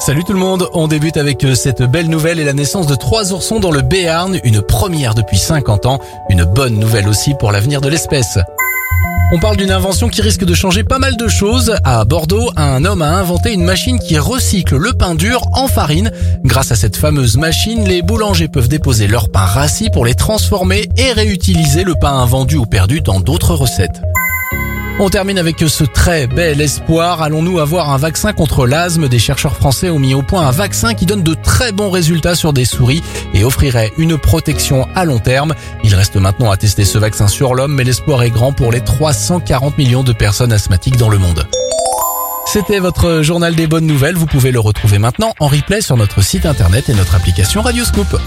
Salut tout le monde, on débute avec euh, cette belle nouvelle et la naissance de trois oursons dans le Béarn, une première depuis 50 ans, une bonne nouvelle aussi pour l'avenir de l'espèce. On parle d'une invention qui risque de changer pas mal de choses. À Bordeaux, un homme a inventé une machine qui recycle le pain dur en farine. Grâce à cette fameuse machine, les boulangers peuvent déposer leur pain rassis pour les transformer et réutiliser le pain invendu ou perdu dans d'autres recettes. On termine avec ce très bel espoir. Allons-nous avoir un vaccin contre l'asthme? Des chercheurs français ont mis au point un vaccin qui donne de très bons résultats sur des souris et offrirait une protection à long terme. Il reste maintenant à tester ce vaccin sur l'homme, mais l'espoir est grand pour les 340 millions de personnes asthmatiques dans le monde. C'était votre journal des bonnes nouvelles. Vous pouvez le retrouver maintenant en replay sur notre site internet et notre application Radioscoop.